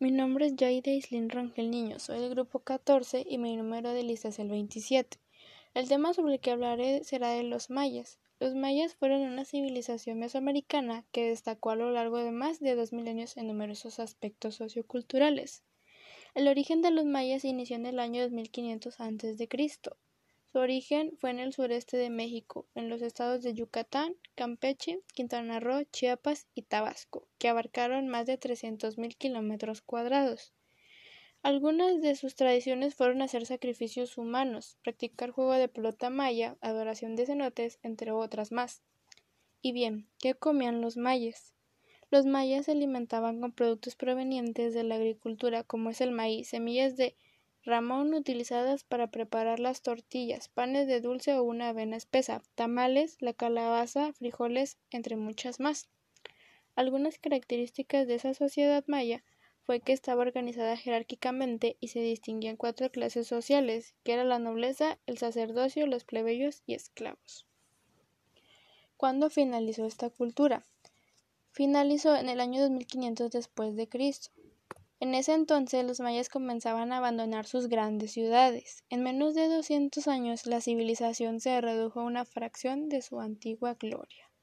Mi nombre es Jaide Islin Rangel Niño, soy del grupo 14 y mi número de lista es el 27. El tema sobre el que hablaré será de los mayas. Los mayas fueron una civilización mesoamericana que destacó a lo largo de más de dos milenios en numerosos aspectos socioculturales. El origen de los mayas inició en el año 2500 a.C. Su origen fue en el sureste de México, en los estados de Yucatán, Campeche, Quintana Roo, Chiapas y Tabasco, que abarcaron más de 300.000 kilómetros cuadrados. Algunas de sus tradiciones fueron hacer sacrificios humanos, practicar juego de pelota maya, adoración de cenotes, entre otras más. Y bien, ¿qué comían los mayas? Los mayas se alimentaban con productos provenientes de la agricultura, como es el maíz, semillas de Ramón utilizadas para preparar las tortillas, panes de dulce o una avena espesa, tamales, la calabaza, frijoles, entre muchas más. Algunas características de esa sociedad maya fue que estaba organizada jerárquicamente y se distinguían cuatro clases sociales, que era la nobleza, el sacerdocio, los plebeyos y esclavos. ¿Cuándo finalizó esta cultura? Finalizó en el año 2500 después de Cristo. En ese entonces los mayas comenzaban a abandonar sus grandes ciudades. En menos de 200 años la civilización se redujo a una fracción de su antigua gloria.